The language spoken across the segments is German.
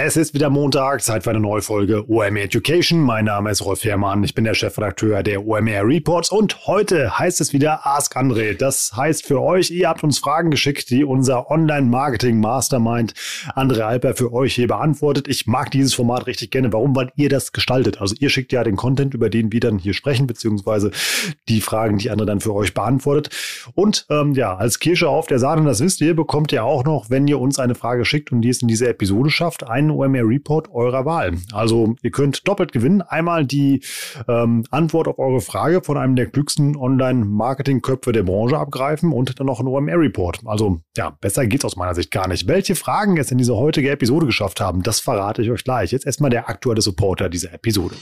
Es ist wieder Montag, Zeit für eine neue Folge OMR Education. Mein Name ist Rolf Herrmann, ich bin der Chefredakteur der OMR Reports und heute heißt es wieder Ask André. Das heißt für euch, ihr habt uns Fragen geschickt, die unser Online-Marketing-Mastermind André Alper für euch hier beantwortet. Ich mag dieses Format richtig gerne. Warum? Weil ihr das gestaltet. Also ihr schickt ja den Content, über den wir dann hier sprechen, beziehungsweise die Fragen, die André dann für euch beantwortet. Und ähm, ja, als Kirsche auf der Sahne, das wisst ihr, bekommt ihr auch noch, wenn ihr uns eine Frage schickt und die es in dieser Episode schafft, einen OMR Report eurer Wahl. Also ihr könnt doppelt gewinnen. Einmal die ähm, Antwort auf eure Frage von einem der klügsten Online-Marketing-Köpfe der Branche abgreifen und dann noch ein OMR Report. Also ja, besser geht's aus meiner Sicht gar nicht. Welche Fragen es in diese heutige Episode geschafft haben, das verrate ich euch gleich. Jetzt erstmal der aktuelle Supporter dieser Episode.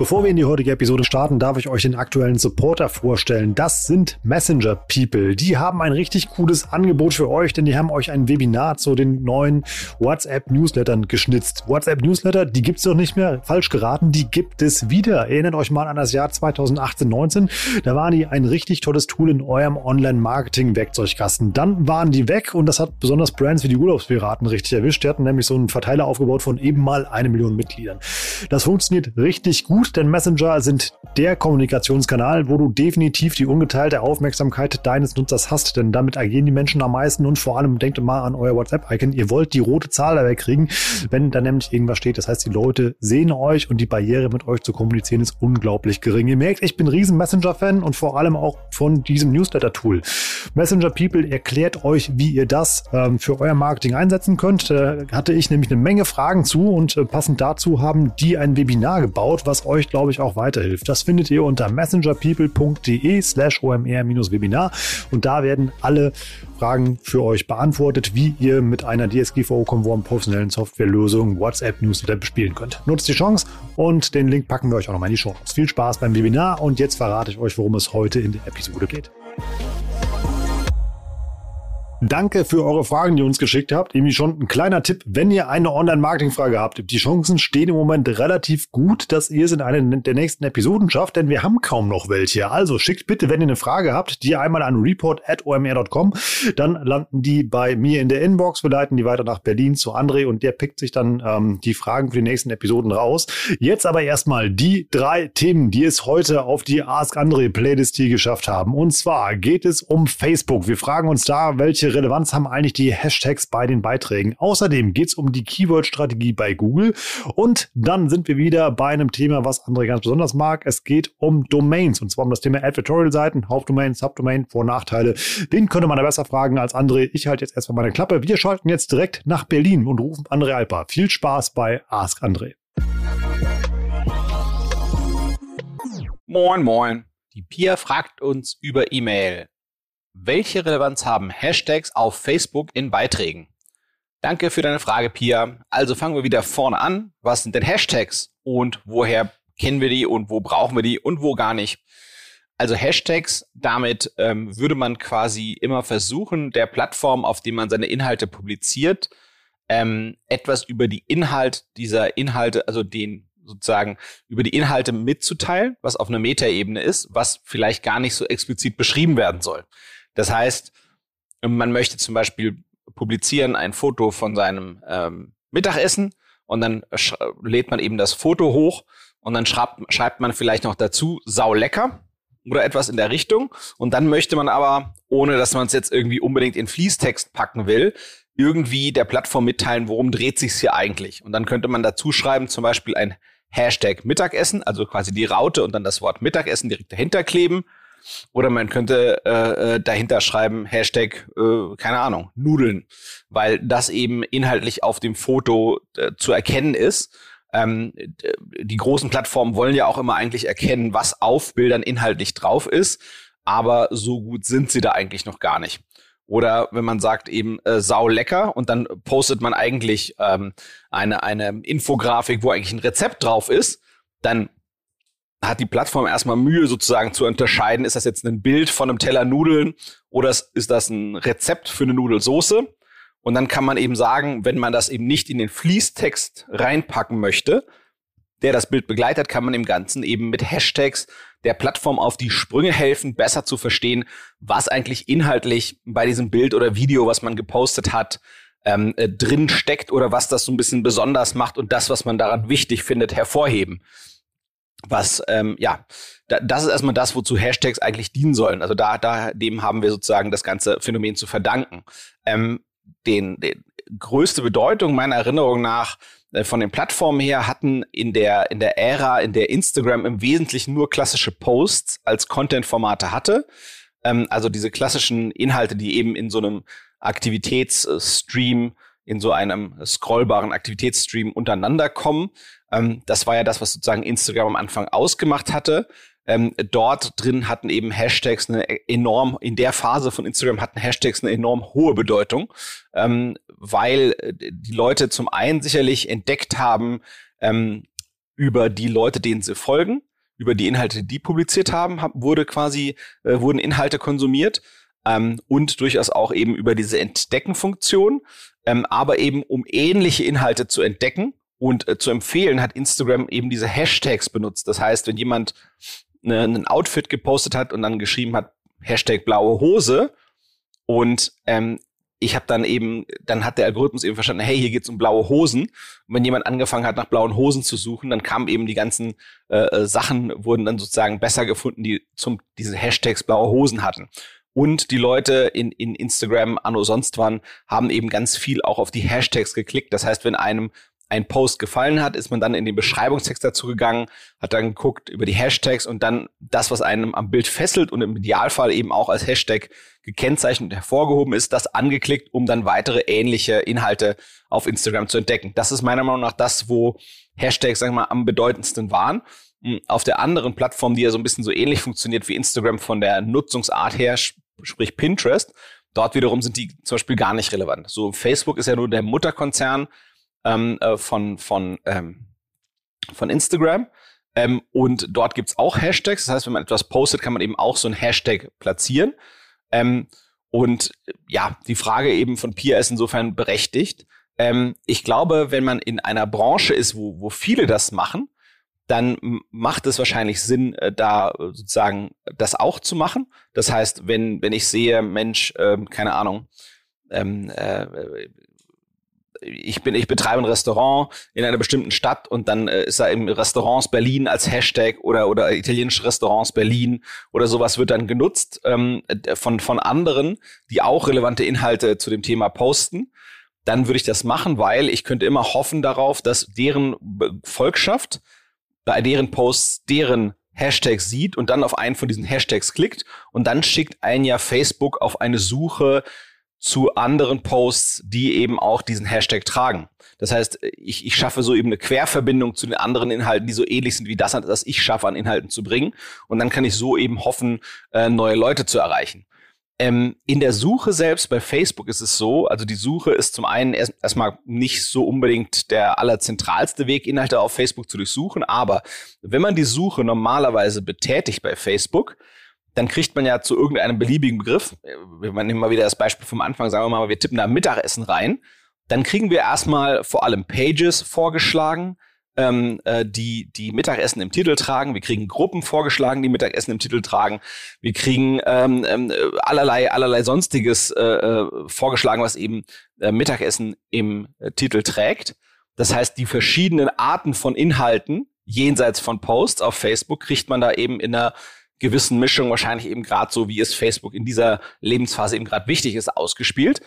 Bevor wir in die heutige Episode starten, darf ich euch den aktuellen Supporter vorstellen. Das sind Messenger People. Die haben ein richtig cooles Angebot für euch, denn die haben euch ein Webinar zu den neuen WhatsApp Newslettern geschnitzt. WhatsApp Newsletter, die gibt's doch nicht mehr. Falsch geraten, die gibt es wieder. Erinnert euch mal an das Jahr 2018-19. Da waren die ein richtig tolles Tool in eurem Online-Marketing-Werkzeugkasten. Dann waren die weg und das hat besonders Brands wie die Urlaubspiraten richtig erwischt. Die hatten nämlich so einen Verteiler aufgebaut von eben mal eine Million Mitgliedern. Das funktioniert richtig gut denn Messenger sind der Kommunikationskanal, wo du definitiv die ungeteilte Aufmerksamkeit deines Nutzers hast, denn damit agieren die Menschen am meisten und vor allem denkt mal an euer WhatsApp-Icon. Ihr wollt die rote Zahl da wegkriegen, wenn da nämlich irgendwas steht. Das heißt, die Leute sehen euch und die Barriere mit euch zu kommunizieren ist unglaublich gering. Ihr merkt, ich bin riesen Messenger-Fan und vor allem auch von diesem Newsletter-Tool. Messenger People erklärt euch, wie ihr das ähm, für euer Marketing einsetzen könnt. Da hatte ich nämlich eine Menge Fragen zu und äh, passend dazu haben die ein Webinar gebaut, was euch euch, glaube ich, auch weiterhilft. Das findet ihr unter messengerpeople.de slash omr-webinar und da werden alle Fragen für euch beantwortet, wie ihr mit einer DSGVO-konformen professionellen Softwarelösung WhatsApp Newsletter bespielen könnt. Nutzt die Chance und den Link packen wir euch auch nochmal in die Show. Viel Spaß beim Webinar und jetzt verrate ich euch, worum es heute in der Episode geht. Danke für eure Fragen, die ihr uns geschickt habt. Irgendwie schon ein kleiner Tipp, wenn ihr eine Online-Marketing-Frage habt. Die Chancen stehen im Moment relativ gut, dass ihr es in einer der nächsten Episoden schafft, denn wir haben kaum noch welche. Also schickt bitte, wenn ihr eine Frage habt, die einmal an report.omr.com. Dann landen die bei mir in der Inbox. Wir leiten die weiter nach Berlin zu André und der pickt sich dann ähm, die Fragen für die nächsten Episoden raus. Jetzt aber erstmal die drei Themen, die es heute auf die Ask André Playlist hier geschafft haben. Und zwar geht es um Facebook. Wir fragen uns da, welche Relevanz haben eigentlich die Hashtags bei den Beiträgen? Außerdem geht es um die Keyword-Strategie bei Google. Und dann sind wir wieder bei einem Thema, was André ganz besonders mag. Es geht um Domains und zwar um das Thema Advertorial-Seiten, Hauptdomain, Subdomain, Vor- und Nachteile. Den könnte man da besser fragen als André. Ich halte jetzt erstmal meine Klappe. Wir schalten jetzt direkt nach Berlin und rufen André Alper. Viel Spaß bei Ask André. Moin, moin. Die Pia fragt uns über E-Mail. Welche Relevanz haben Hashtags auf Facebook in Beiträgen? Danke für deine Frage, Pia. Also fangen wir wieder vorne an. Was sind denn Hashtags und woher kennen wir die und wo brauchen wir die und wo gar nicht? Also Hashtags, damit ähm, würde man quasi immer versuchen, der Plattform, auf dem man seine Inhalte publiziert, ähm, etwas über die Inhalt dieser Inhalte, also den sozusagen über die Inhalte mitzuteilen, was auf einer Metaebene ist, was vielleicht gar nicht so explizit beschrieben werden soll. Das heißt, man möchte zum Beispiel publizieren ein Foto von seinem ähm, Mittagessen und dann lädt man eben das Foto hoch und dann schreibt, schreibt man vielleicht noch dazu sau lecker oder etwas in der Richtung und dann möchte man aber, ohne dass man es jetzt irgendwie unbedingt in Fließtext packen will, irgendwie der Plattform mitteilen, worum dreht sich's hier eigentlich. Und dann könnte man dazu schreiben, zum Beispiel ein Hashtag Mittagessen, also quasi die Raute und dann das Wort Mittagessen direkt dahinter kleben oder man könnte äh, äh, dahinter schreiben, Hashtag, äh, keine Ahnung, Nudeln, weil das eben inhaltlich auf dem Foto äh, zu erkennen ist. Ähm, die großen Plattformen wollen ja auch immer eigentlich erkennen, was auf Bildern inhaltlich drauf ist, aber so gut sind sie da eigentlich noch gar nicht. Oder wenn man sagt eben äh, sau lecker und dann postet man eigentlich ähm, eine, eine Infografik, wo eigentlich ein Rezept drauf ist, dann hat die Plattform erstmal Mühe sozusagen zu unterscheiden, ist das jetzt ein Bild von einem Teller Nudeln oder ist das ein Rezept für eine Nudelsoße? Und dann kann man eben sagen, wenn man das eben nicht in den Fließtext reinpacken möchte, der das Bild begleitet, kann man im Ganzen eben mit Hashtags der Plattform auf die Sprünge helfen, besser zu verstehen, was eigentlich inhaltlich bei diesem Bild oder Video, was man gepostet hat, ähm, äh, drin steckt oder was das so ein bisschen besonders macht und das, was man daran wichtig findet, hervorheben. Was, ähm, ja, da, das ist erstmal das, wozu Hashtags eigentlich dienen sollen. Also da, da, dem haben wir sozusagen das ganze Phänomen zu verdanken. Ähm, den, den größte Bedeutung meiner Erinnerung nach äh, von den Plattformen her hatten in der, in der Ära, in der Instagram im Wesentlichen nur klassische Posts als Content-Formate hatte. Ähm, also diese klassischen Inhalte, die eben in so einem Aktivitätsstream, in so einem scrollbaren Aktivitätsstream untereinander kommen. Ähm, das war ja das, was sozusagen Instagram am Anfang ausgemacht hatte. Ähm, dort drin hatten eben Hashtags eine enorm, in der Phase von Instagram hatten Hashtags eine enorm hohe Bedeutung, ähm, weil äh, die Leute zum einen sicherlich entdeckt haben, ähm, über die Leute, denen sie folgen, über die Inhalte, die publiziert haben, hab, wurde quasi, äh, wurden Inhalte konsumiert ähm, und durchaus auch eben über diese Entdeckenfunktion, ähm, aber eben um ähnliche Inhalte zu entdecken und äh, zu empfehlen, hat Instagram eben diese Hashtags benutzt. Das heißt, wenn jemand ne, ein Outfit gepostet hat und dann geschrieben hat, Hashtag blaue Hose und ähm, ich habe dann eben, dann hat der Algorithmus eben verstanden, hey, hier geht's um blaue Hosen. Und wenn jemand angefangen hat, nach blauen Hosen zu suchen, dann kamen eben die ganzen äh, äh Sachen, wurden dann sozusagen besser gefunden, die zum diese Hashtags blaue Hosen hatten. Und die Leute in, in Instagram, anno sonst wann, haben eben ganz viel auch auf die Hashtags geklickt. Das heißt, wenn einem ein Post gefallen hat, ist man dann in den Beschreibungstext dazu gegangen, hat dann geguckt über die Hashtags und dann das, was einem am Bild fesselt und im Idealfall eben auch als Hashtag gekennzeichnet und hervorgehoben ist, das angeklickt, um dann weitere ähnliche Inhalte auf Instagram zu entdecken. Das ist meiner Meinung nach das, wo Hashtags, sagen wir mal, am bedeutendsten waren. Hm, auf der anderen Plattform, die ja so ein bisschen so ähnlich funktioniert wie Instagram von der Nutzungsart her, sprich Pinterest, dort wiederum sind die zum Beispiel gar nicht relevant. So Facebook ist ja nur der Mutterkonzern ähm, äh, von, von, ähm, von Instagram. Ähm, und dort gibt's auch Hashtags. Das heißt, wenn man etwas postet, kann man eben auch so ein Hashtag platzieren. Ähm, und ja, die Frage eben von Pia ist insofern berechtigt. Ähm, ich glaube, wenn man in einer Branche ist, wo, wo viele das machen, dann macht es wahrscheinlich Sinn, äh, da sozusagen das auch zu machen. Das heißt, wenn, wenn ich sehe, Mensch, ähm, keine Ahnung, ähm, äh, ich bin, ich betreibe ein Restaurant in einer bestimmten Stadt und dann äh, ist da im Restaurants Berlin als Hashtag oder oder italienische Restaurants Berlin oder sowas wird dann genutzt ähm, von von anderen, die auch relevante Inhalte zu dem Thema posten. Dann würde ich das machen, weil ich könnte immer hoffen darauf, dass deren Volkschaft bei deren Posts deren Hashtag sieht und dann auf einen von diesen Hashtags klickt und dann schickt ein ja Facebook auf eine Suche zu anderen Posts, die eben auch diesen Hashtag tragen. Das heißt, ich, ich schaffe so eben eine Querverbindung zu den anderen Inhalten, die so ähnlich sind wie das, was ich schaffe, an Inhalten zu bringen. Und dann kann ich so eben hoffen, äh, neue Leute zu erreichen. Ähm, in der Suche selbst bei Facebook ist es so, also die Suche ist zum einen erst, erstmal nicht so unbedingt der allerzentralste Weg, Inhalte auf Facebook zu durchsuchen, aber wenn man die Suche normalerweise betätigt bei Facebook, dann kriegt man ja zu irgendeinem beliebigen Begriff, wir nehmen mal wieder das Beispiel vom Anfang, sagen wir mal, wir tippen da Mittagessen rein, dann kriegen wir erstmal vor allem Pages vorgeschlagen, ähm, äh, die die Mittagessen im Titel tragen. Wir kriegen Gruppen vorgeschlagen, die Mittagessen im Titel tragen. Wir kriegen ähm, ähm, allerlei allerlei sonstiges äh, äh, vorgeschlagen, was eben äh, Mittagessen im äh, Titel trägt. Das heißt, die verschiedenen Arten von Inhalten jenseits von Posts auf Facebook kriegt man da eben in einer gewissen Mischung, wahrscheinlich eben gerade so, wie es Facebook in dieser Lebensphase eben gerade wichtig ist, ausgespielt.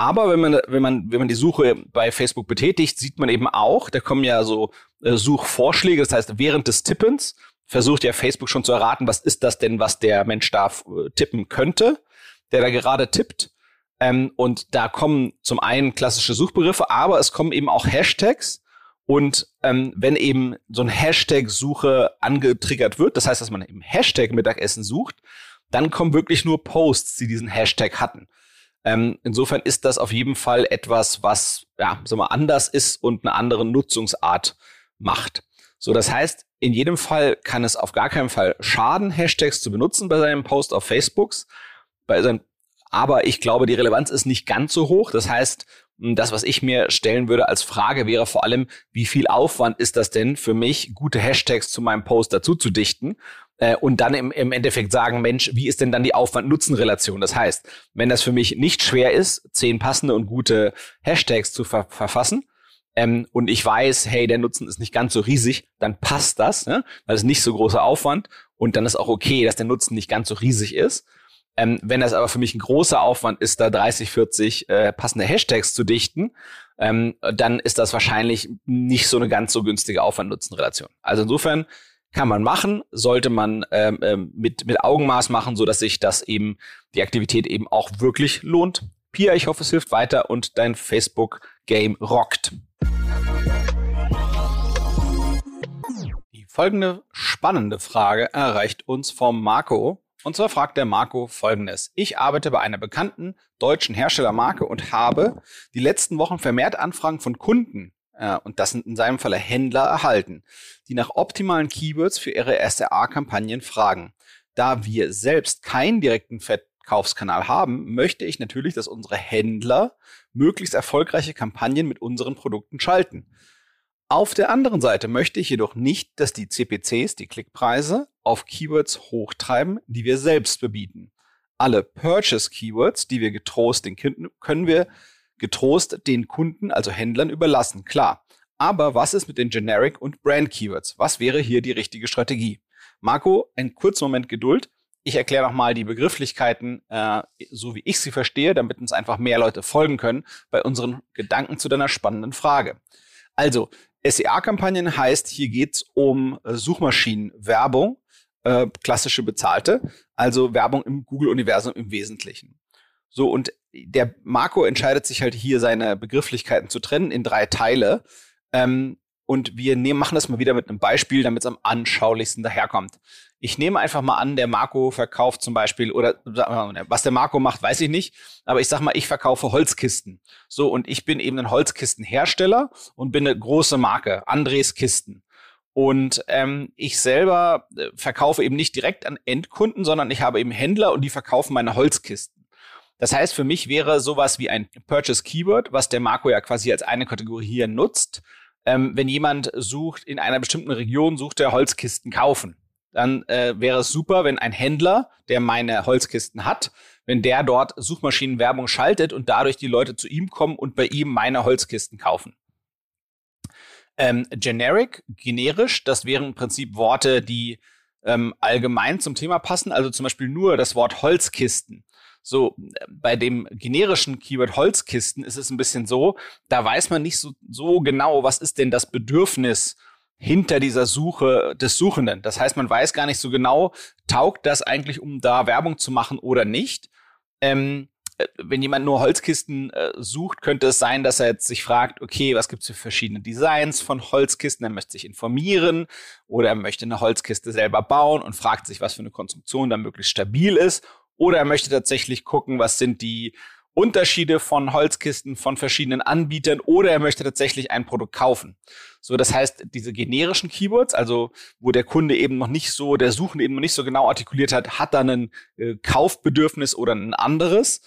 Aber wenn man, wenn man, wenn man die Suche bei Facebook betätigt, sieht man eben auch, da kommen ja so äh, Suchvorschläge. Das heißt, während des Tippens versucht ja Facebook schon zu erraten, was ist das denn, was der Mensch da äh, tippen könnte, der da gerade tippt. Ähm, und da kommen zum einen klassische Suchbegriffe, aber es kommen eben auch Hashtags, und ähm, wenn eben so ein Hashtag-Suche angetriggert wird, das heißt, dass man im Hashtag Mittagessen sucht, dann kommen wirklich nur Posts, die diesen Hashtag hatten. Ähm, insofern ist das auf jeden Fall etwas, was ja, sagen wir, anders ist und eine andere Nutzungsart macht. So, das heißt, in jedem Fall kann es auf gar keinen Fall schaden, Hashtags zu benutzen bei seinem Post auf Facebooks, bei seinem Aber ich glaube, die Relevanz ist nicht ganz so hoch. Das heißt, das, was ich mir stellen würde als Frage, wäre vor allem, wie viel Aufwand ist das denn für mich, gute Hashtags zu meinem Post dazu zu dichten? Äh, und dann im, im Endeffekt sagen, Mensch, wie ist denn dann die Aufwand-Nutzen-Relation? Das heißt, wenn das für mich nicht schwer ist, zehn passende und gute Hashtags zu ver verfassen, ähm, und ich weiß, hey, der Nutzen ist nicht ganz so riesig, dann passt das, ne? weil es nicht so großer Aufwand und dann ist auch okay, dass der Nutzen nicht ganz so riesig ist. Ähm, wenn das aber für mich ein großer Aufwand ist, da 30, 40 äh, passende Hashtags zu dichten, ähm, dann ist das wahrscheinlich nicht so eine ganz so günstige Aufwand-Nutzen-Relation. Also insofern kann man machen, sollte man ähm, ähm, mit, mit Augenmaß machen, so dass sich das eben, die Aktivität eben auch wirklich lohnt. Pia, ich hoffe, es hilft weiter und dein Facebook-Game rockt. Die folgende spannende Frage erreicht uns vom Marco. Und zwar fragt der Marco folgendes. Ich arbeite bei einer bekannten deutschen Herstellermarke und habe die letzten Wochen vermehrt Anfragen von Kunden, und das sind in seinem Falle Händler, erhalten, die nach optimalen Keywords für ihre SRA-Kampagnen fragen. Da wir selbst keinen direkten Verkaufskanal haben, möchte ich natürlich, dass unsere Händler möglichst erfolgreiche Kampagnen mit unseren Produkten schalten. Auf der anderen Seite möchte ich jedoch nicht, dass die CPCs, die Klickpreise, auf Keywords hochtreiben, die wir selbst bebieten. Alle Purchase-Keywords, die wir getrost den Kunden, können wir getrost den Kunden, also Händlern, überlassen, klar. Aber was ist mit den Generic- und Brand-Keywords? Was wäre hier die richtige Strategie? Marco, ein kurzer Moment Geduld. Ich erkläre nochmal die Begrifflichkeiten, äh, so wie ich sie verstehe, damit uns einfach mehr Leute folgen können bei unseren Gedanken zu deiner spannenden Frage. Also, SEA-Kampagnen heißt, hier geht's um äh, Suchmaschinenwerbung, äh, klassische bezahlte, also Werbung im Google-Universum im Wesentlichen. So, und der Marco entscheidet sich halt hier, seine Begrifflichkeiten zu trennen in drei Teile. Ähm, und wir nehmen, machen das mal wieder mit einem Beispiel, damit es am anschaulichsten daherkommt. Ich nehme einfach mal an, der Marco verkauft zum Beispiel, oder was der Marco macht, weiß ich nicht, aber ich sag mal, ich verkaufe Holzkisten. So, und ich bin eben ein Holzkistenhersteller und bin eine große Marke, Andres Kisten. Und ähm, ich selber äh, verkaufe eben nicht direkt an Endkunden, sondern ich habe eben Händler und die verkaufen meine Holzkisten. Das heißt, für mich wäre sowas wie ein Purchase Keyword, was der Marco ja quasi als eine Kategorie hier nutzt, ähm, wenn jemand sucht, in einer bestimmten Region sucht er Holzkisten kaufen, dann äh, wäre es super, wenn ein Händler, der meine Holzkisten hat, wenn der dort Suchmaschinenwerbung schaltet und dadurch die Leute zu ihm kommen und bei ihm meine Holzkisten kaufen. Ähm, generic, generisch, das wären im Prinzip Worte, die ähm, allgemein zum Thema passen, also zum Beispiel nur das Wort Holzkisten so, bei dem generischen Keyword Holzkisten ist es ein bisschen so, da weiß man nicht so, so genau, was ist denn das Bedürfnis hinter dieser Suche des Suchenden. Das heißt, man weiß gar nicht so genau, taugt das eigentlich, um da Werbung zu machen oder nicht. Ähm, äh, wenn jemand nur Holzkisten äh, sucht, könnte es sein, dass er jetzt sich fragt, okay, was gibt es für verschiedene Designs von Holzkisten? Er möchte sich informieren oder er möchte eine Holzkiste selber bauen und fragt sich, was für eine Konstruktion da möglichst stabil ist oder er möchte tatsächlich gucken, was sind die Unterschiede von Holzkisten von verschiedenen Anbietern oder er möchte tatsächlich ein Produkt kaufen. So, das heißt, diese generischen Keywords, also wo der Kunde eben noch nicht so, der Suchende eben noch nicht so genau artikuliert hat, hat dann ein äh, Kaufbedürfnis oder ein anderes.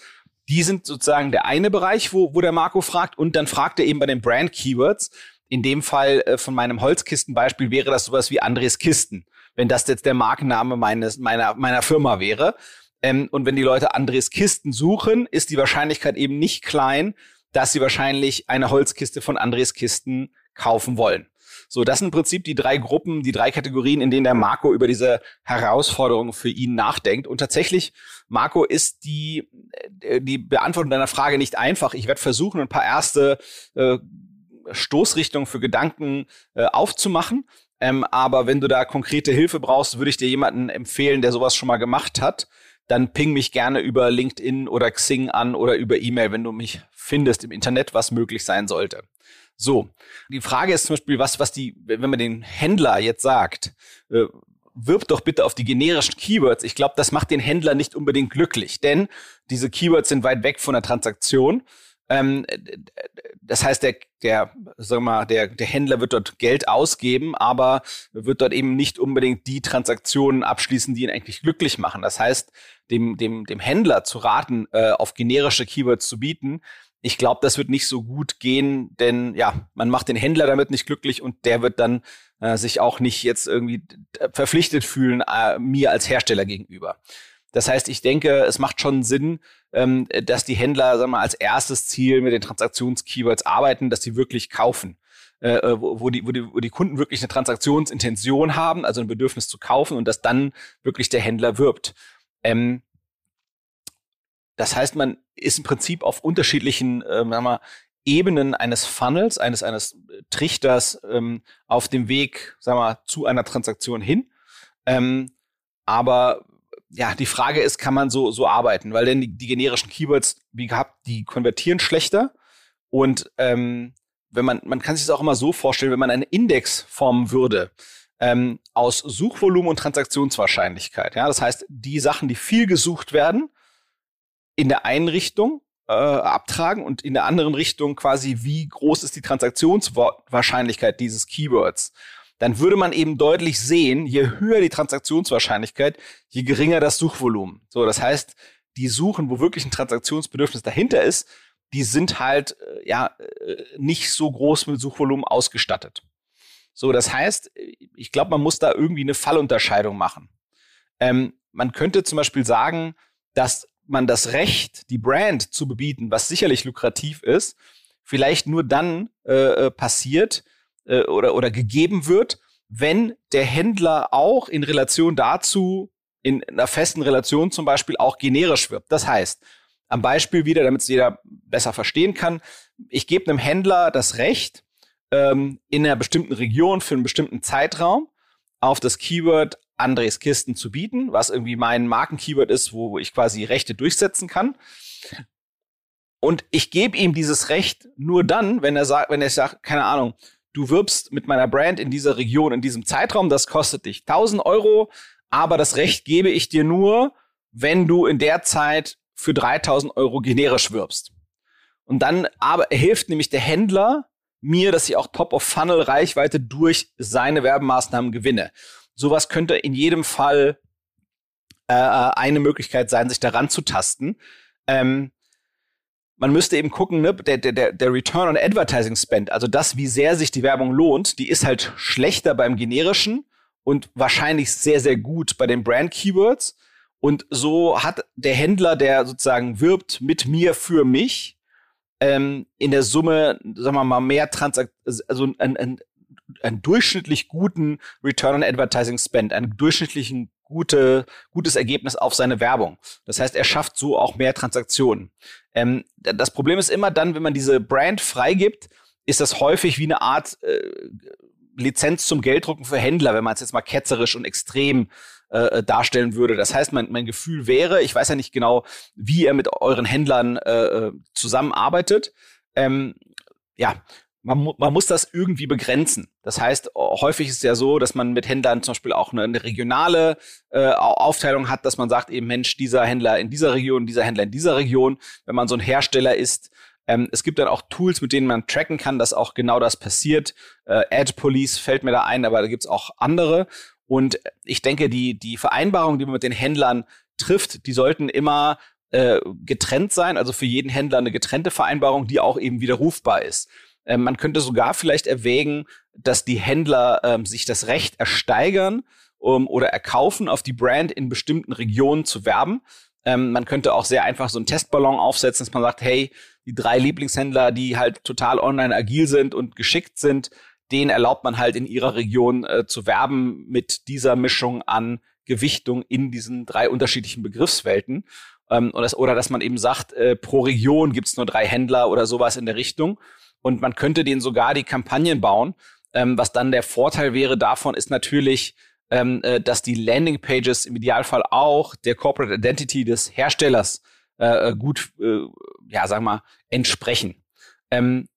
Die sind sozusagen der eine Bereich, wo, wo der Marco fragt und dann fragt er eben bei den Brand Keywords. In dem Fall äh, von meinem Holzkistenbeispiel wäre das sowas wie Andres Kisten, wenn das jetzt der Markenname meines, meiner, meiner Firma wäre. Ähm, und wenn die Leute Andres Kisten suchen, ist die Wahrscheinlichkeit eben nicht klein, dass sie wahrscheinlich eine Holzkiste von Andres Kisten kaufen wollen. So, das sind im Prinzip die drei Gruppen, die drei Kategorien, in denen der Marco über diese Herausforderung für ihn nachdenkt. Und tatsächlich, Marco, ist die, äh, die Beantwortung deiner Frage nicht einfach. Ich werde versuchen, ein paar erste äh, Stoßrichtungen für Gedanken äh, aufzumachen. Ähm, aber wenn du da konkrete Hilfe brauchst, würde ich dir jemanden empfehlen, der sowas schon mal gemacht hat dann ping mich gerne über LinkedIn oder Xing an oder über E-Mail, wenn du mich findest im Internet, was möglich sein sollte. So, die Frage ist zum Beispiel, was, was die, wenn man den Händler jetzt sagt, äh, wirb doch bitte auf die generischen Keywords. Ich glaube, das macht den Händler nicht unbedingt glücklich, denn diese Keywords sind weit weg von der Transaktion. Ähm, das heißt, der, der, sag mal, der, der Händler wird dort Geld ausgeben, aber wird dort eben nicht unbedingt die Transaktionen abschließen, die ihn eigentlich glücklich machen. Das heißt, dem, dem, dem Händler zu raten, äh, auf generische Keywords zu bieten, ich glaube, das wird nicht so gut gehen, denn ja, man macht den Händler damit nicht glücklich und der wird dann äh, sich auch nicht jetzt irgendwie verpflichtet fühlen äh, mir als Hersteller gegenüber. Das heißt, ich denke, es macht schon Sinn, ähm, dass die Händler sagen wir, mal, als erstes Ziel mit den Transaktionskeywords arbeiten, dass sie wirklich kaufen. Äh, äh, wo, wo, die, wo, die, wo die Kunden wirklich eine Transaktionsintention haben, also ein Bedürfnis zu kaufen und dass dann wirklich der Händler wirbt. Ähm, das heißt, man ist im Prinzip auf unterschiedlichen äh, sagen wir Ebenen eines Funnels, eines, eines Trichters ähm, auf dem Weg sagen wir mal, zu einer Transaktion hin. Ähm, aber ja, die Frage ist, kann man so, so arbeiten? Weil denn die, die generischen Keywords, wie gehabt, die konvertieren schlechter. Und ähm, wenn man, man kann sich das auch immer so vorstellen, wenn man einen Index formen würde, ähm, aus Suchvolumen und Transaktionswahrscheinlichkeit. Ja, das heißt, die Sachen, die viel gesucht werden, in der einen Richtung äh, abtragen und in der anderen Richtung quasi, wie groß ist die Transaktionswahrscheinlichkeit dieses Keywords dann würde man eben deutlich sehen, je höher die Transaktionswahrscheinlichkeit, je geringer das Suchvolumen. So, das heißt, die Suchen, wo wirklich ein Transaktionsbedürfnis dahinter ist, die sind halt äh, ja äh, nicht so groß mit Suchvolumen ausgestattet. So, das heißt, ich glaube, man muss da irgendwie eine Fallunterscheidung machen. Ähm, man könnte zum Beispiel sagen, dass man das Recht, die Brand zu bebieten, was sicherlich lukrativ ist, vielleicht nur dann äh, äh passiert, äh, oder, oder gegeben wird, wenn der Händler auch in Relation dazu, in einer festen Relation zum Beispiel auch generisch wirbt. Das heißt, am Beispiel wieder, damit es jeder besser verstehen kann, ich gebe einem Händler das Recht, ähm, in einer bestimmten Region für einen bestimmten Zeitraum auf das Keyword Andres Kisten zu bieten, was irgendwie mein Markenkeyword ist, wo ich quasi Rechte durchsetzen kann. Und ich gebe ihm dieses Recht nur dann, wenn er sagt, wenn er sagt, keine Ahnung, du wirbst mit meiner Brand in dieser Region, in diesem Zeitraum, das kostet dich 1000 Euro, aber das Recht gebe ich dir nur, wenn du in der Zeit für 3000 Euro generisch wirbst. Und dann aber hilft nämlich der Händler mir, dass ich auch Top-of-Funnel-Reichweite durch seine Werbemaßnahmen gewinne. Sowas könnte in jedem Fall äh, eine Möglichkeit sein, sich daran zu tasten. Ähm, man müsste eben gucken, ne, der, der, der Return on Advertising Spend, also das, wie sehr sich die Werbung lohnt, die ist halt schlechter beim generischen und wahrscheinlich sehr, sehr gut bei den Brand Keywords. Und so hat der Händler, der sozusagen wirbt mit mir für mich, ähm, in der Summe, sagen wir mal, mehr Transakt, also ein, ein, einen durchschnittlich guten Return on Advertising Spend, einen durchschnittlichen gute, gutes Ergebnis auf seine Werbung. Das heißt, er schafft so auch mehr Transaktionen. Ähm, das Problem ist immer dann, wenn man diese Brand freigibt, ist das häufig wie eine Art äh, Lizenz zum Gelddrucken für Händler, wenn man es jetzt mal ketzerisch und extrem äh, darstellen würde. Das heißt, mein, mein Gefühl wäre, ich weiß ja nicht genau, wie ihr mit euren Händlern äh, äh zusammenarbeitet. Ähm, ja, man, man muss das irgendwie begrenzen. Das heißt, häufig ist es ja so, dass man mit Händlern zum Beispiel auch eine, eine regionale äh, Aufteilung hat, dass man sagt eben, Mensch, dieser Händler in dieser Region, dieser Händler in dieser Region, wenn man so ein Hersteller ist. Ähm, es gibt dann auch Tools, mit denen man tracken kann, dass auch genau das passiert. Äh, Ad Police fällt mir da ein, aber da gibt's auch andere. Und ich denke, die, die Vereinbarung, die man mit den Händlern trifft, die sollten immer äh, getrennt sein, also für jeden Händler eine getrennte Vereinbarung, die auch eben widerrufbar ist. Ähm, man könnte sogar vielleicht erwägen, dass die Händler ähm, sich das Recht ersteigern um, oder erkaufen, auf die Brand in bestimmten Regionen zu werben. Ähm, man könnte auch sehr einfach so einen Testballon aufsetzen, dass man sagt, hey, die drei Lieblingshändler, die halt total online agil sind und geschickt sind, denen erlaubt man halt in ihrer Region äh, zu werben mit dieser Mischung an Gewichtung in diesen drei unterschiedlichen Begriffswelten. Ähm, oder, das, oder dass man eben sagt, äh, pro Region gibt's nur drei Händler oder sowas in der Richtung und man könnte denen sogar die Kampagnen bauen. Ähm, was dann der Vorteil wäre davon, ist natürlich, ähm, äh, dass die Landingpages im Idealfall auch der Corporate Identity des Herstellers äh, äh gut, äh, ja, sagen wir mal, entsprechen. Ähm,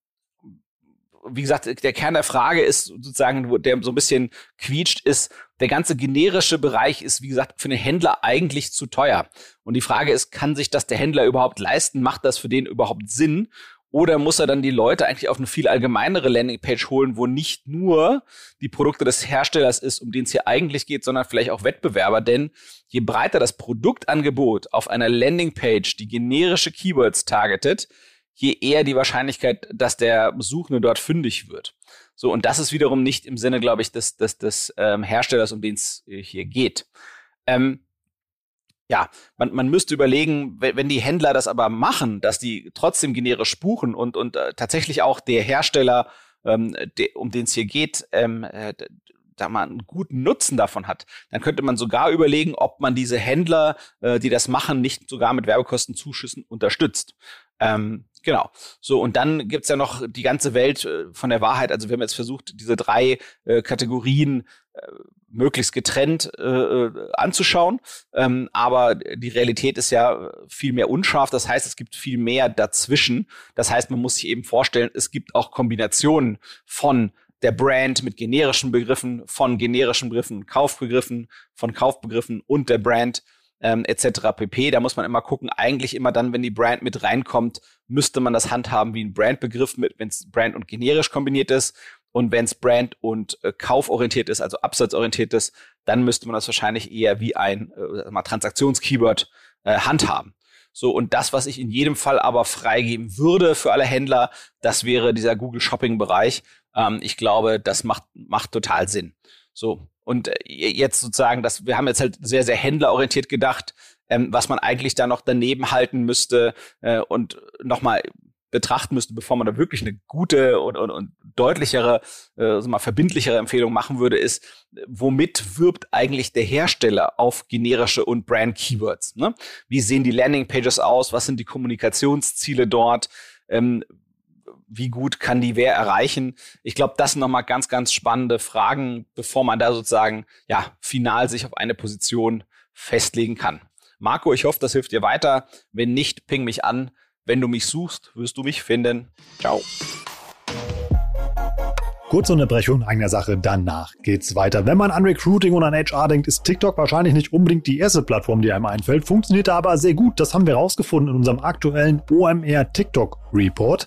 wie gesagt, der Kern der Frage ist sozusagen, der so ein bisschen quietscht, ist, der ganze generische Bereich ist, wie gesagt, für den Händler eigentlich zu teuer. Und die Frage ist, kann sich das der Händler überhaupt leisten? Macht das für den überhaupt Sinn? Oder muss er dann die Leute eigentlich auf eine viel allgemeinere Landingpage holen, wo nicht nur die Produkte des Herstellers ist, um den es hier eigentlich geht, sondern vielleicht auch Wettbewerber? Denn je breiter das Produktangebot auf einer Landingpage die generische Keywords targetet, je eher die Wahrscheinlichkeit, dass der Suchende dort fündig wird. So, und das ist wiederum nicht im Sinne, glaube ich, des, des, des ähm, Herstellers, um den es hier geht. Ähm, ja, man, man müsste überlegen, wenn die Händler das aber machen, dass die trotzdem generisch buchen und, und äh, tatsächlich auch der Hersteller, ähm, de, um den es hier geht, ähm, äh, da man einen guten Nutzen davon hat, dann könnte man sogar überlegen, ob man diese Händler, äh, die das machen, nicht sogar mit Werbekostenzuschüssen unterstützt. Ähm, genau. So, und dann gibt's ja noch die ganze Welt äh, von der Wahrheit. Also wir haben jetzt versucht, diese drei äh, Kategorien äh, möglichst getrennt äh, äh, anzuschauen. Ähm, aber die Realität ist ja viel mehr unscharf. Das heißt, es gibt viel mehr dazwischen. Das heißt, man muss sich eben vorstellen, es gibt auch Kombinationen von der Brand mit generischen Begriffen, von generischen Begriffen, Kaufbegriffen, von Kaufbegriffen und der Brand ähm, etc. pp. Da muss man immer gucken, eigentlich immer dann, wenn die Brand mit reinkommt, müsste man das handhaben wie ein Brandbegriff, wenn es Brand und generisch kombiniert ist. Und wenn es Brand und äh, kauforientiert ist, also absatzorientiert ist, dann müsste man das wahrscheinlich eher wie ein äh, mal Transaktionskeyword äh, handhaben. So, und das, was ich in jedem Fall aber freigeben würde für alle Händler, das wäre dieser Google Shopping Bereich. Ähm, ich glaube, das macht, macht total Sinn. So. Und äh, jetzt sozusagen, das, wir haben jetzt halt sehr, sehr händlerorientiert gedacht, ähm, was man eigentlich da noch daneben halten müsste äh, und nochmal betrachten müsste, bevor man da wirklich eine gute und, und, und deutlichere, äh, mal verbindlichere Empfehlung machen würde, ist, womit wirbt eigentlich der Hersteller auf generische und Brand-Keywords? Ne? Wie sehen die Landing-Pages aus? Was sind die Kommunikationsziele dort? Ähm, wie gut kann die wer erreichen? Ich glaube, das sind nochmal ganz, ganz spannende Fragen, bevor man da sozusagen ja final sich auf eine Position festlegen kann. Marco, ich hoffe, das hilft dir weiter. Wenn nicht, ping mich an. Wenn du mich suchst, wirst du mich finden. Ciao. Kurze Unterbrechung eigener Sache, danach geht's weiter. Wenn man an Recruiting und an HR denkt, ist TikTok wahrscheinlich nicht unbedingt die erste Plattform, die einem einfällt. Funktioniert aber sehr gut. Das haben wir rausgefunden in unserem aktuellen OMR TikTok Report.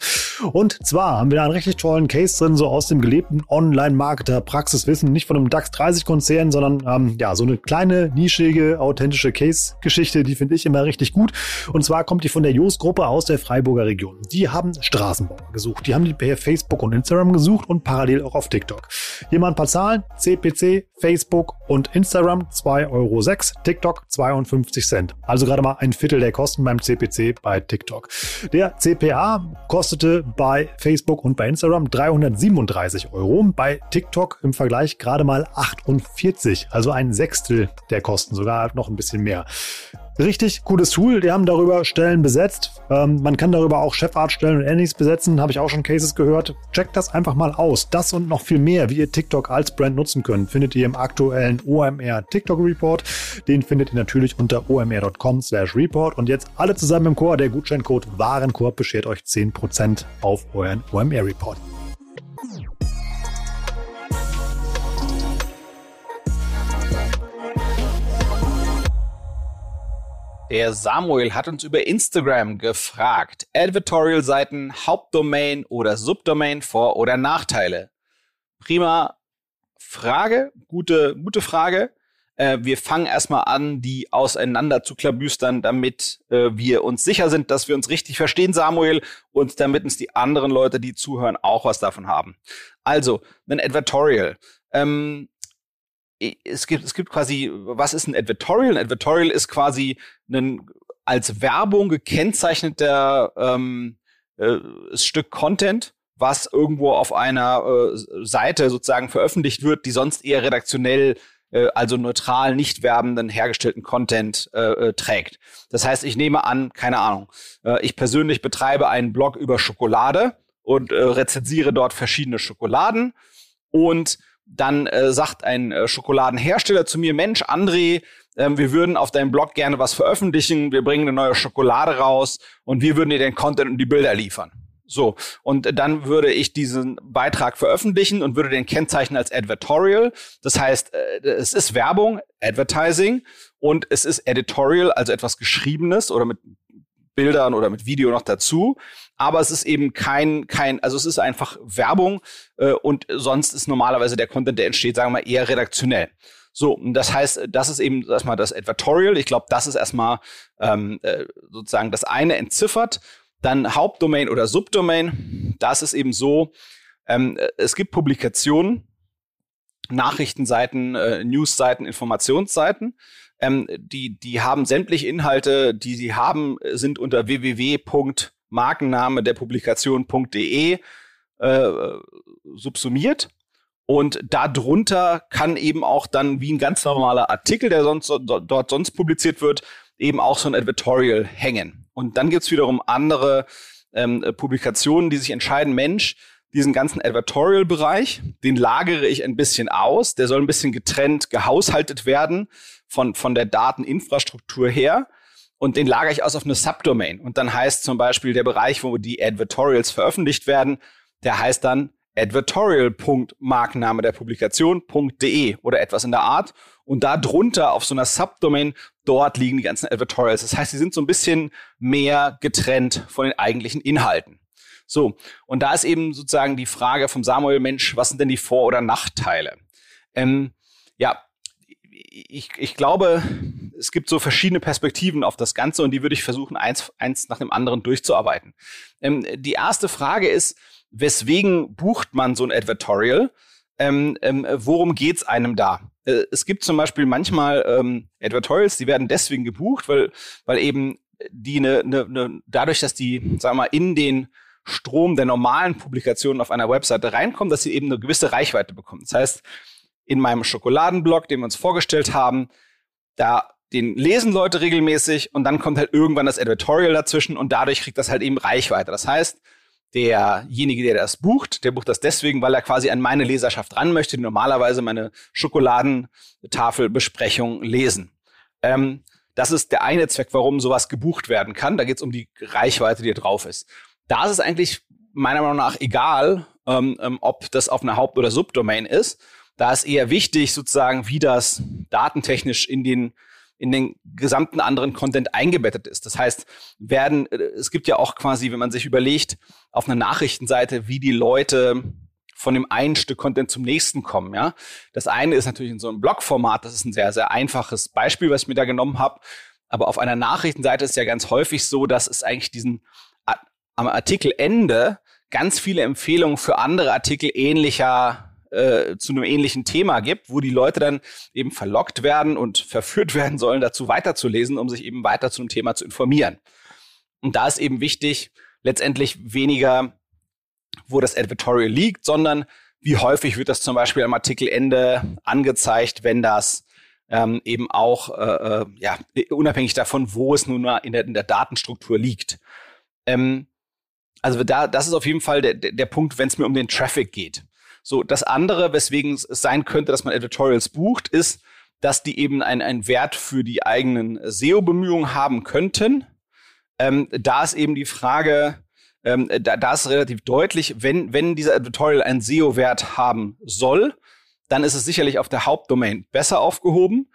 Und zwar haben wir da einen richtig tollen Case drin, so aus dem gelebten Online-Marketer Praxiswissen, nicht von einem DAX 30 Konzern, sondern ähm, ja, so eine kleine, nischige, authentische Case-Geschichte, die finde ich immer richtig gut. Und zwar kommt die von der Jos-Gruppe aus der Freiburger Region. Die haben Straßenbauer gesucht. Die haben die per Facebook und Instagram gesucht und parallel auch auf TikTok. Hier mal ein paar Zahlen. CPC, Facebook und Instagram 2,06 Euro, TikTok 52 Cent. Also gerade mal ein Viertel der Kosten beim CPC bei TikTok. Der CPA kostete bei Facebook und bei Instagram 337 Euro, bei TikTok im Vergleich gerade mal 48, also ein Sechstel der Kosten, sogar noch ein bisschen mehr. Richtig cooles Tool. Die haben darüber Stellen besetzt. Ähm, man kann darüber auch Chefarztstellen und ähnliches besetzen. Habe ich auch schon Cases gehört. Checkt das einfach mal aus. Das und noch viel mehr, wie ihr TikTok als Brand nutzen könnt, findet ihr im aktuellen OMR TikTok Report. Den findet ihr natürlich unter omr.com slash report. Und jetzt alle zusammen im Chor. Der Gutscheincode Warenkorb beschert euch 10% auf euren OMR Report. Der Samuel hat uns über Instagram gefragt. Advertorial-Seiten, Hauptdomain oder Subdomain, Vor- oder Nachteile? Prima Frage, gute, gute Frage. Äh, wir fangen erstmal an, die auseinander zu klabüstern, damit äh, wir uns sicher sind, dass wir uns richtig verstehen, Samuel, und damit uns die anderen Leute, die zuhören, auch was davon haben. Also, ein Advertorial. Ähm, es gibt, es gibt quasi, was ist ein Advertorial? Ein Advertorial ist quasi ein als Werbung gekennzeichneter ähm, äh, Stück Content, was irgendwo auf einer äh, Seite sozusagen veröffentlicht wird, die sonst eher redaktionell, äh, also neutral, nicht werbenden, hergestellten Content äh, äh, trägt. Das heißt, ich nehme an, keine Ahnung, äh, ich persönlich betreibe einen Blog über Schokolade und äh, rezensiere dort verschiedene Schokoladen und dann äh, sagt ein äh, Schokoladenhersteller zu mir, Mensch, André, äh, wir würden auf deinem Blog gerne was veröffentlichen, wir bringen eine neue Schokolade raus und wir würden dir den Content und die Bilder liefern. So, und dann würde ich diesen Beitrag veröffentlichen und würde den kennzeichnen als Advertorial. Das heißt, äh, es ist Werbung, Advertising, und es ist Editorial, also etwas Geschriebenes oder mit Bildern oder mit Video noch dazu. Aber es ist eben kein, kein, also es ist einfach Werbung äh, und sonst ist normalerweise der Content, der entsteht, sagen wir mal, eher redaktionell. So, und das heißt, das ist eben erstmal das Advertorial. Ich glaube, das ist erstmal ähm, äh, sozusagen das eine entziffert. Dann Hauptdomain oder Subdomain. Das ist eben so, ähm, es gibt Publikationen, Nachrichtenseiten, äh, Newsseiten, Informationsseiten. Ähm, die, die haben sämtliche Inhalte, die sie haben, sind unter www.markenname der Publikation.de äh, subsumiert. Und darunter kann eben auch dann wie ein ganz normaler Artikel, der sonst dort sonst publiziert wird, eben auch so ein Advertorial hängen. Und dann gibt's wiederum andere ähm, Publikationen, die sich entscheiden, Mensch, diesen ganzen Advertorial-Bereich, den lagere ich ein bisschen aus. Der soll ein bisschen getrennt gehaushaltet werden von, von der Dateninfrastruktur her. Und den lagere ich aus auf eine Subdomain. Und dann heißt zum Beispiel der Bereich, wo die Advertorials veröffentlicht werden, der heißt dann advertorial.markenname der Publikation.de oder etwas in der Art. Und da drunter auf so einer Subdomain, dort liegen die ganzen Advertorials. Das heißt, sie sind so ein bisschen mehr getrennt von den eigentlichen Inhalten. So, und da ist eben sozusagen die Frage vom Samuel, Mensch, was sind denn die Vor- oder Nachteile? Ähm, ja, ich, ich glaube, es gibt so verschiedene Perspektiven auf das Ganze und die würde ich versuchen, eins, eins nach dem anderen durchzuarbeiten. Ähm, die erste Frage ist, weswegen bucht man so ein Advertorial? Ähm, ähm, worum geht's einem da? Äh, es gibt zum Beispiel manchmal ähm, Advertorials, die werden deswegen gebucht, weil, weil eben die eine, eine, eine, dadurch, dass die, sagen wir mal, in den Strom der normalen Publikationen auf einer Webseite reinkommen, dass sie eben eine gewisse Reichweite bekommen. Das heißt, in meinem Schokoladenblog, den wir uns vorgestellt haben, da den lesen Leute regelmäßig und dann kommt halt irgendwann das Editorial dazwischen und dadurch kriegt das halt eben Reichweite. Das heißt, derjenige, der das bucht, der bucht das deswegen, weil er quasi an meine Leserschaft ran möchte, die normalerweise meine Schokoladentafelbesprechung lesen. Ähm, das ist der eine Zweck, warum sowas gebucht werden kann. Da geht es um die Reichweite, die drauf ist. Da ist es eigentlich meiner Meinung nach egal, ähm, ähm, ob das auf einer Haupt- oder Subdomain ist. Da ist eher wichtig, sozusagen, wie das datentechnisch in den in den gesamten anderen Content eingebettet ist. Das heißt, werden, äh, es gibt ja auch quasi, wenn man sich überlegt, auf einer Nachrichtenseite, wie die Leute von dem einen Stück Content zum nächsten kommen, ja. Das eine ist natürlich in so einem Blogformat, das ist ein sehr, sehr einfaches Beispiel, was ich mir da genommen habe. Aber auf einer Nachrichtenseite ist ja ganz häufig so, dass es eigentlich diesen am Artikelende ganz viele Empfehlungen für andere Artikel ähnlicher äh, zu einem ähnlichen Thema gibt, wo die Leute dann eben verlockt werden und verführt werden sollen, dazu weiterzulesen, um sich eben weiter zu einem Thema zu informieren. Und da ist eben wichtig, letztendlich weniger, wo das Advertorial liegt, sondern wie häufig wird das zum Beispiel am Artikelende angezeigt, wenn das ähm, eben auch, äh, äh ja, unabhängig davon, wo es nun in der, in der Datenstruktur liegt. Ähm, also da, das ist auf jeden Fall der, der, Punkt, wenn es mir um den Traffic geht. So, das andere, weswegen es sein könnte, dass man Editorials bucht, ist, dass die eben einen Wert für die eigenen SEO-Bemühungen haben könnten. Ähm, da ist eben die Frage, ähm, da, da ist relativ deutlich, wenn, wenn dieser Editorial einen SEO-Wert haben soll, dann ist es sicherlich auf der Hauptdomain besser aufgehoben.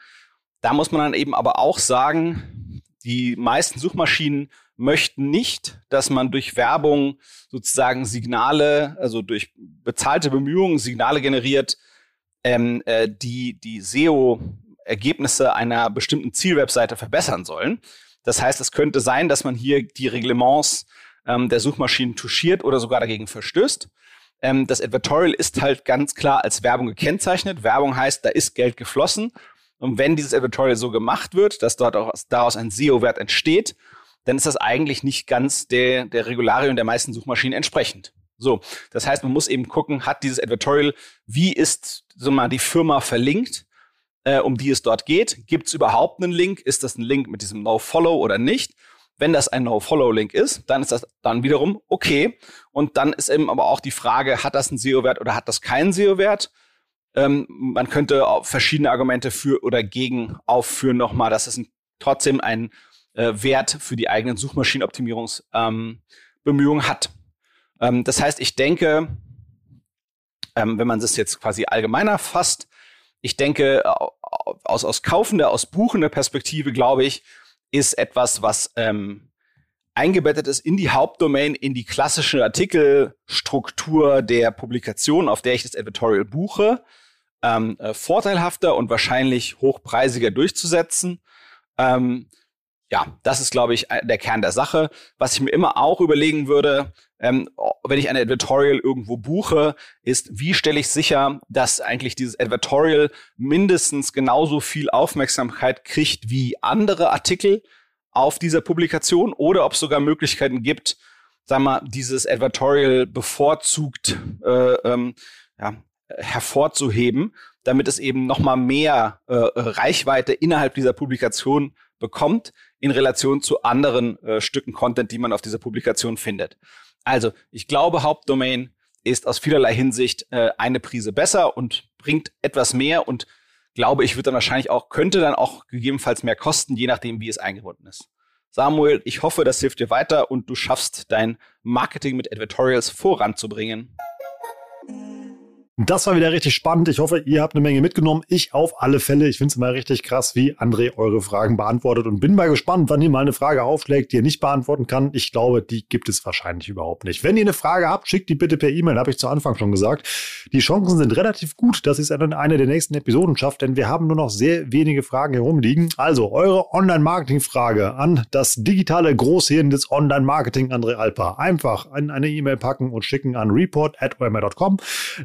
Da muss man dann eben aber auch sagen, die meisten Suchmaschinen möchten nicht, dass man durch Werbung sozusagen Signale, also durch bezahlte Bemühungen Signale generiert, ähm, äh, die die SEO-Ergebnisse einer bestimmten Zielwebseite verbessern sollen. Das heißt, es könnte sein, dass man hier die Reglements ähm, der Suchmaschinen touchiert oder sogar dagegen verstößt. Ähm, das Advertorial ist halt ganz klar als Werbung gekennzeichnet. Werbung heißt, da ist Geld geflossen. Und wenn dieses Advertorial so gemacht wird, dass dort auch daraus ein SEO-Wert entsteht, dann ist das eigentlich nicht ganz der, der Regularien der meisten Suchmaschinen entsprechend. So, das heißt, man muss eben gucken, hat dieses Advertorial, wie ist so mal die Firma verlinkt, äh, um die es dort geht? Gibt es überhaupt einen Link? Ist das ein Link mit diesem No-Follow oder nicht? Wenn das ein No-Follow-Link ist, dann ist das dann wiederum okay. Und dann ist eben aber auch die Frage, hat das einen SEO-Wert oder hat das keinen SEO-Wert? Ähm, man könnte verschiedene Argumente für oder gegen aufführen nochmal, dass es ein, trotzdem ein äh, Wert für die eigenen Suchmaschinenoptimierungsbemühungen ähm, hat. Ähm, das heißt, ich denke, ähm, wenn man das jetzt quasi allgemeiner fasst, ich denke, aus, aus kaufender, aus buchender Perspektive, glaube ich, ist etwas, was ähm, eingebettet ist in die Hauptdomain, in die klassische Artikelstruktur der Publikation, auf der ich das Editorial buche, ähm, äh, vorteilhafter und wahrscheinlich hochpreisiger durchzusetzen. Ähm, ja, das ist, glaube ich, der Kern der Sache. Was ich mir immer auch überlegen würde, ähm, wenn ich ein Editorial irgendwo buche, ist, wie stelle ich sicher, dass eigentlich dieses Editorial mindestens genauso viel Aufmerksamkeit kriegt wie andere Artikel auf dieser Publikation oder ob es sogar Möglichkeiten gibt, sagen wir, dieses Editorial bevorzugt äh, ähm, ja, hervorzuheben, damit es eben noch mal mehr äh, Reichweite innerhalb dieser Publikation bekommt in Relation zu anderen äh, Stücken Content, die man auf dieser Publikation findet. Also, ich glaube, Hauptdomain ist aus vielerlei Hinsicht äh, eine Prise besser und bringt etwas mehr und glaube ich, wird dann wahrscheinlich auch, könnte dann auch gegebenenfalls mehr kosten, je nachdem, wie es eingebunden ist. Samuel, ich hoffe, das hilft dir weiter und du schaffst dein Marketing mit Advertorials voranzubringen. Das war wieder richtig spannend. Ich hoffe, ihr habt eine Menge mitgenommen. Ich auf alle Fälle. Ich finde es immer richtig krass, wie André eure Fragen beantwortet und bin mal gespannt, wann ihr mal eine Frage aufschlägt, die ihr nicht beantworten kann. Ich glaube, die gibt es wahrscheinlich überhaupt nicht. Wenn ihr eine Frage habt, schickt die bitte per E-Mail, habe ich zu Anfang schon gesagt. Die Chancen sind relativ gut, dass ihr es in eine der nächsten Episoden schafft, denn wir haben nur noch sehr wenige Fragen herumliegen. Also eure Online-Marketing-Frage an das digitale Großhirn des Online-Marketing André Alpa. Einfach in eine E-Mail packen und schicken an report.com.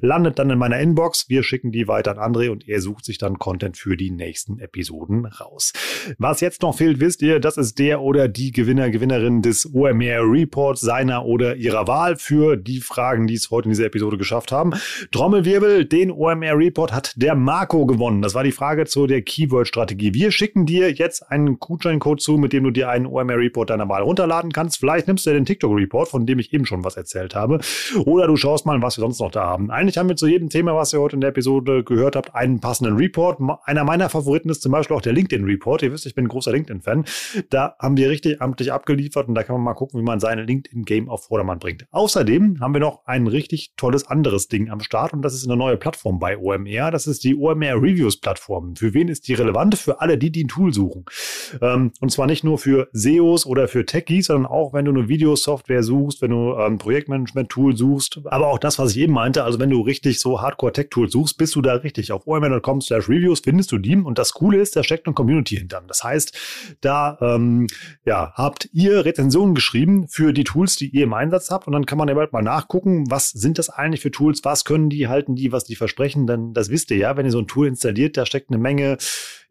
Landet dann in meiner Inbox. Wir schicken die weiter an André und er sucht sich dann Content für die nächsten Episoden raus. Was jetzt noch fehlt, wisst ihr, das ist der oder die Gewinner, Gewinnerin des OMR Reports seiner oder ihrer Wahl für die Fragen, die es heute in dieser Episode geschafft haben. Trommelwirbel, den OMR Report hat der Marco gewonnen. Das war die Frage zu der Keyword-Strategie. Wir schicken dir jetzt einen Gutscheincode zu, mit dem du dir einen OMR Report deiner Wahl runterladen kannst. Vielleicht nimmst du den TikTok Report, von dem ich eben schon was erzählt habe. Oder du schaust mal, was wir sonst noch da haben. Eigentlich haben wir zu jedem Thema, was ihr heute in der Episode gehört habt, einen passenden Report. Einer meiner Favoriten ist zum Beispiel auch der LinkedIn Report. Ihr wisst, ich bin ein großer LinkedIn-Fan. Da haben wir richtig amtlich abgeliefert und da kann man mal gucken, wie man seine LinkedIn-Game auf Vordermann bringt. Außerdem haben wir noch ein richtig tolles anderes Ding am Start und das ist eine neue Plattform bei OMR. Das ist die OMR Reviews Plattform. Für wen ist die relevant? Für alle, die, die ein Tool suchen. Ähm, und zwar nicht nur für SEOs oder für Techies, sondern auch, wenn du eine Videosoftware suchst, wenn du ein ähm, Projektmanagement-Tool suchst, aber auch das, was ich eben meinte, also wenn du richtig so Hardcore Tech Tools suchst, bist du da richtig. Auf omr.com slash reviews findest du die. Und das Coole ist, da steckt eine Community hinter. Das heißt, da ähm, ja, habt ihr Rezensionen geschrieben für die Tools, die ihr im Einsatz habt. Und dann kann man ja bald mal nachgucken, was sind das eigentlich für Tools, was können die, halten die, was die versprechen. Denn das wisst ihr ja, wenn ihr so ein Tool installiert, da steckt eine Menge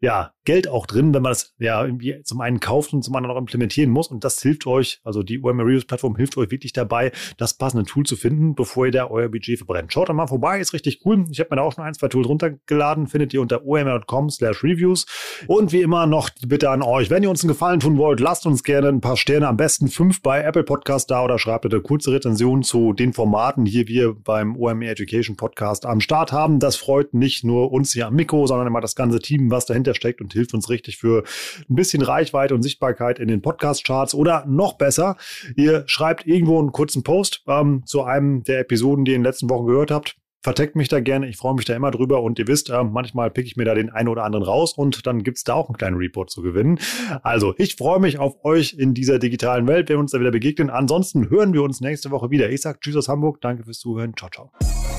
ja, Geld auch drin, wenn man das ja irgendwie zum einen kauft und zum anderen auch implementieren muss. Und das hilft euch, also die OMR Reviews Plattform hilft euch wirklich dabei, das passende Tool zu finden, bevor ihr da euer Budget verbrennt. Schaut da mal vorbei, ist richtig cool. Ich habe mir da auch schon ein, zwei Tools runtergeladen, findet ihr unter omr.com slash reviews. Und wie immer noch die Bitte an euch, wenn ihr uns einen Gefallen tun wollt, lasst uns gerne ein paar Sterne, am besten fünf bei Apple Podcast da oder schreibt bitte kurze Rezension zu den Formaten, die wir beim OMR Education Podcast am Start haben. Das freut nicht nur uns hier am Mikro, sondern immer das ganze Team, was dahinter steckt und hilft uns richtig für ein bisschen Reichweite und Sichtbarkeit in den Podcast-Charts. Oder noch besser, ihr schreibt irgendwo einen kurzen Post ähm, zu einem der Episoden, die ihr in den letzten Wochen gehört habt. Verteckt mich da gerne, ich freue mich da immer drüber und ihr wisst, äh, manchmal pick ich mir da den einen oder anderen raus und dann gibt es da auch einen kleinen Report zu gewinnen. Also, ich freue mich auf euch in dieser digitalen Welt, wenn wir uns da wieder begegnen. Ansonsten hören wir uns nächste Woche wieder. Ich sage Tschüss aus Hamburg, danke fürs Zuhören, ciao, ciao.